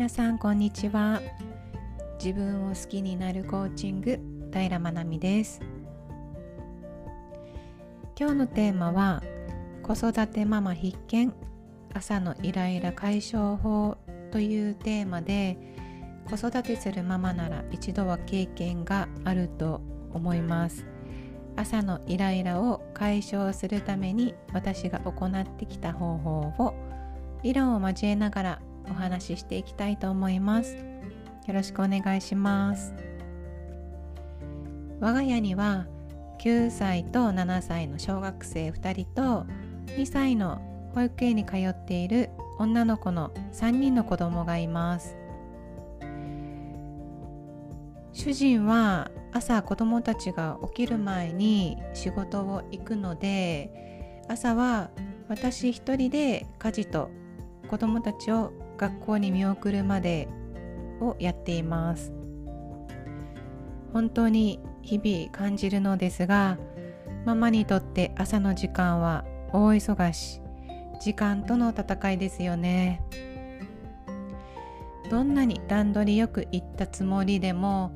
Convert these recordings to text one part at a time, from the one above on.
皆さんこんにちは。自分を好きになるコーチング平真奈美です。今日のテーマは子育てママ必見朝のイライラ解消法というテーマで子育てするママなら一度は経験があると思います。朝のイライラを解消するために私が行ってきた方法を理論を交えながらお話ししていきたいと思います。よろしくお願いします。我が家には9歳と7歳の小学生2人と2歳の保育園に通っている女の子の3人の子供がいます。主人は朝子供たちが起きる前に仕事を行くので朝は私一人で家事と子供たちを学校に見送るまでをやっています。本当に日々感じるのですがママにとって朝の時間は大忙し時間との戦いですよね。どんなに段取りよく言ったつもりでも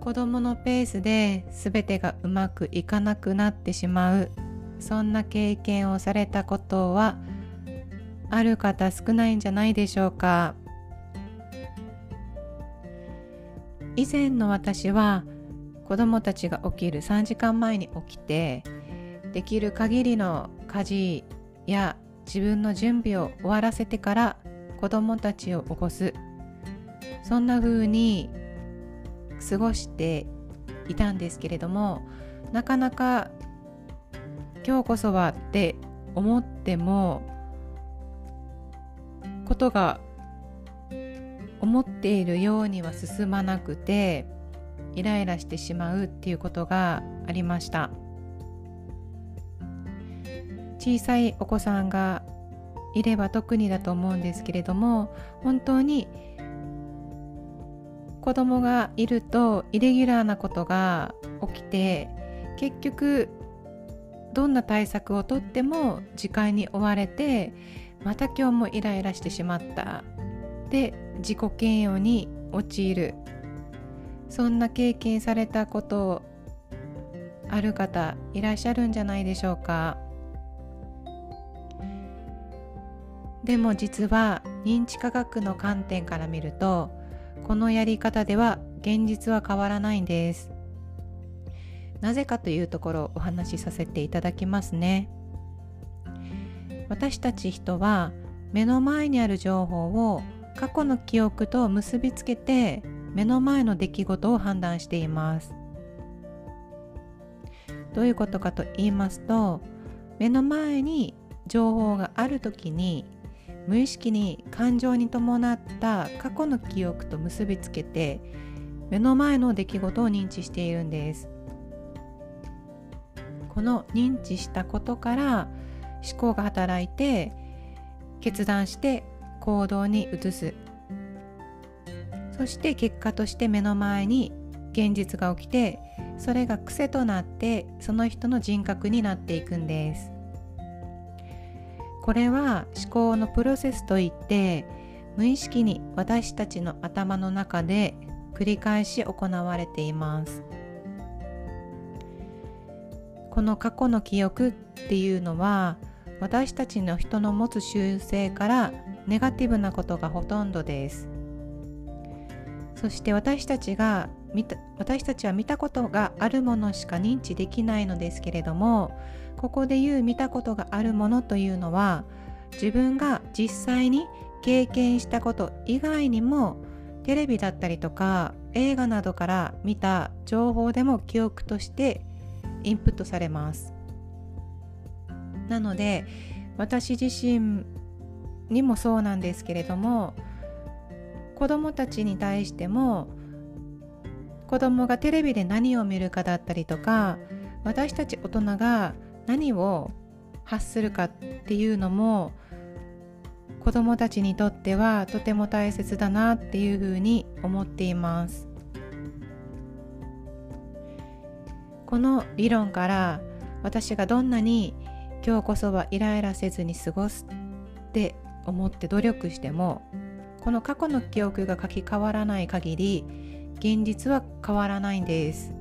子供のペースで全てがうまくいかなくなってしまうそんな経験をされたことはある方少ないんじゃないでしょうか。以前の私は子供たちが起きる3時間前に起きてできる限りの家事や自分の準備を終わらせてから子供たちを起こす。そんな風に過ごしていたんですけれどもなかなか今日こそはって思ってもことが思っているようには進まなくてイライラしてしまうっていうことがありました。小さいお子さんがいれば特にだと思うんですけれども本当に子供がいるとイレギュラーなことが起きて結局どんな対策をとっても時間に追われてまた今日もイライラしてしまった。で自己嫌悪に陥る。そんな経験されたことある方いらっしゃるんじゃないでしょうか。でも実は認知科学の観点から見るとこのやり方では現実は変わらないんです。なぜかというところをお話しさせていただきますね。私たち人は目の前にある情報を過去の記憶と結びつけて目の前の出来事を判断しています。どういうことかと言いますと目の前に情報がある時に無意識に感情に伴った過去の記憶と結びつけて目の前の出来事を認知しているんです。この認知したことから思考が働いて決断して行動に移す。そして結果として目の前に現実が起きてそれが癖となってその人の人格になっていくんです。これは思考のプロセスといって無意識に私たちの頭の中で繰り返し行われています。この過去の記憶っていうのは私たちの人の持つ習性からネガティブなことがほとんどです。そして私たちが見た私たちは見たことがあるものしか認知できないのですけれどもここで言う見たことがあるものというのは自分が実際に経験したこと以外にもテレビだったりとか映画などから見た情報でも記憶としてインプットされます。なので私自身にもそうなんですけれども子供たちに対しても子供がテレビで何を見るかだったりとか私たち大人が何を発するかっていうのも子供たちにとってはとても大切だなっていうふうに思っています。この理論から私がどんなに今日こそはイライラせずに過ごすって思って努力してもこの過去の記憶が書き換わらない限り現実は変わらないんです。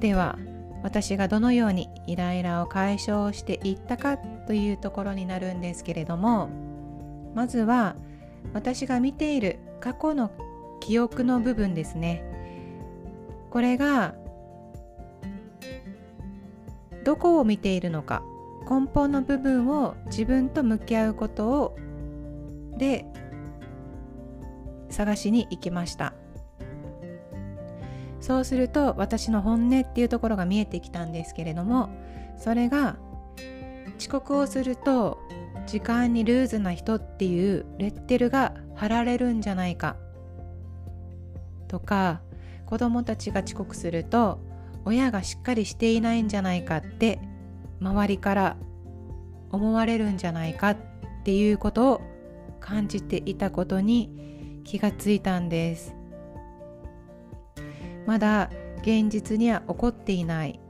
では私がどのようにイライラを解消していったかというところになるんですけれどもまずは私が見ている過去の記憶の部分ですね。これがどこを見ているのか根本の部分を自分と向き合うことをで探しに行きました。そうすると私の本音っていうところが見えてきたんですけれどもそれが遅刻をすると時間にルーズな人っていうレッテルが貼られるんじゃないかとか子供たちが遅刻すると親がしっかりしていないんじゃないかって周りから思われるんじゃないかっていうことを感じていたことに気がついたんです。まだ現実には起こっていない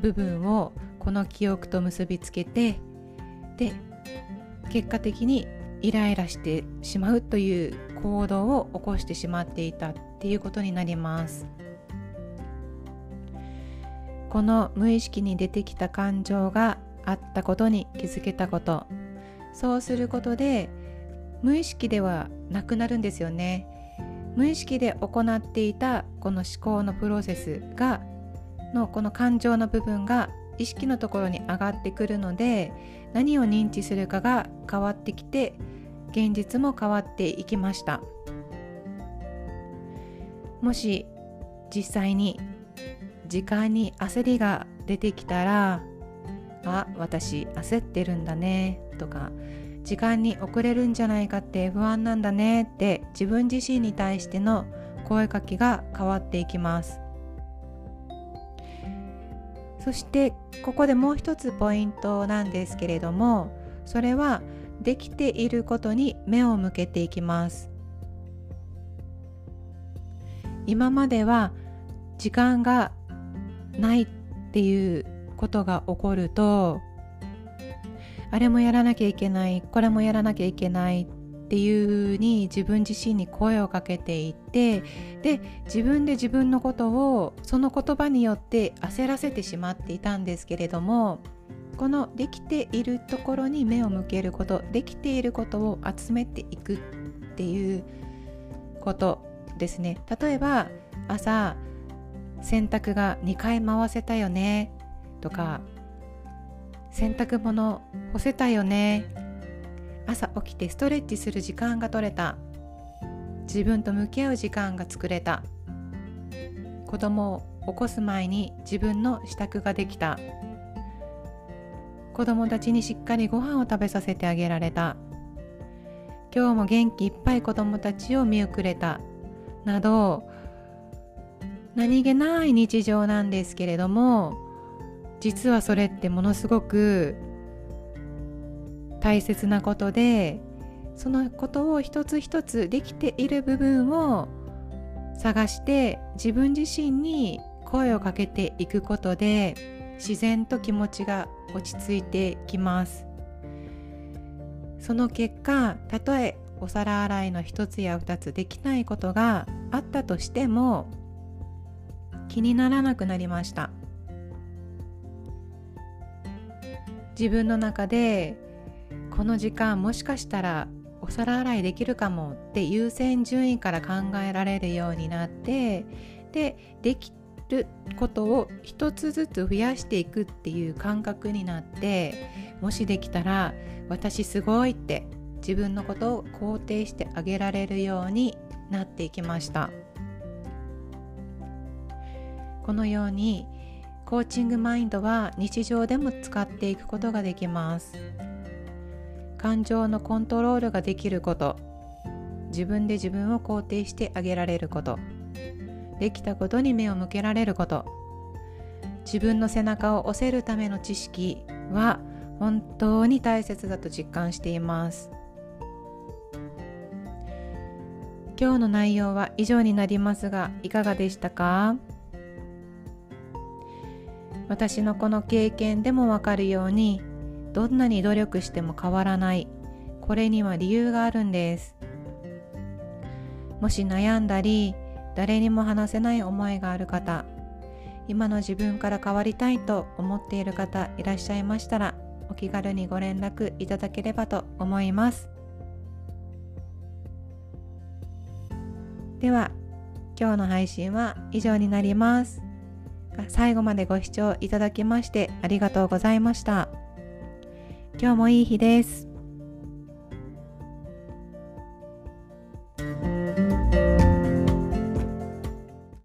部分をこの記憶と結びつけてで結果的にイライラしてしまうという行動を起こしてしまっていたっていうことになります。この無意識に出てきた感情があったことに気づけたこと。そうすることで無意識ではなくなるんですよね。無意識で行っていたこの思考のプロセスがのこの感情の部分が意識のところに上がってくるので何を認知するかが変わってきて現実も変わっていきました。もし実際に時間に焦りが出てきたらあ私焦ってるんだねとか時間に遅れるんじゃないかって不安なんだねって自分自身に対しての声かけが変わっていきます。そしてここでもう一つポイントなんですけれどもそれはできていることに目を向けていきます。今までは時間がないっていうことが起こるとあれもやらなきゃいけないこれもやらなきゃいけないっていうに自分自身に声をかけていってで自分で自分のことをその言葉によって焦らせてしまっていたんですけれどもこのできているところに目を向けることできていることを集めていくっていうことですね。例えば朝洗濯が2回回せたよね。とか洗濯物干せたよね。朝起きてストレッチする時間が取れた。自分と向き合う時間が作れた。子供を起こす前に自分の支度ができた。子供たちにしっかりご飯を食べさせてあげられた。今日も元気いっぱい子供たちを見送れた。など何気ない日常なんですけれども実はそれってものすごく大切なことでそのことを一つ一つできている部分を探して自分自身に声をかけていくことで自然と気持ちが落ち着いてきます。その結果たとえお皿洗いの一つや二つできないことがあったとしても気にならなくなりました。自分の中でこの時間もしかしたらお皿洗いできるかもって優先順位から考えられるようになってでできることを一つずつ増やしていくっていう感覚になってもしできたら私すごいって自分のことを肯定してあげられるようになっていきました。このようにコーチングマインドは日常でも使っていくことができます。感情のコントロールができること。自分で自分を肯定してあげられること。できたことに目を向けられること。自分の背中を押せるための知識は本当に大切だと実感しています。今日の内容は以上になりますがいかがでしたか？私のこの経験でもわかるようにどんなに努力しても変わらない。これには理由があるんです。もし悩んだり誰にも話せない思いがある方今の自分から変わりたいと思っている方いらっしゃいましたらお気軽にご連絡いただければと思います。では今日の配信は以上になります。最後までご視聴いただきましてありがとうございました。今日もいい日です。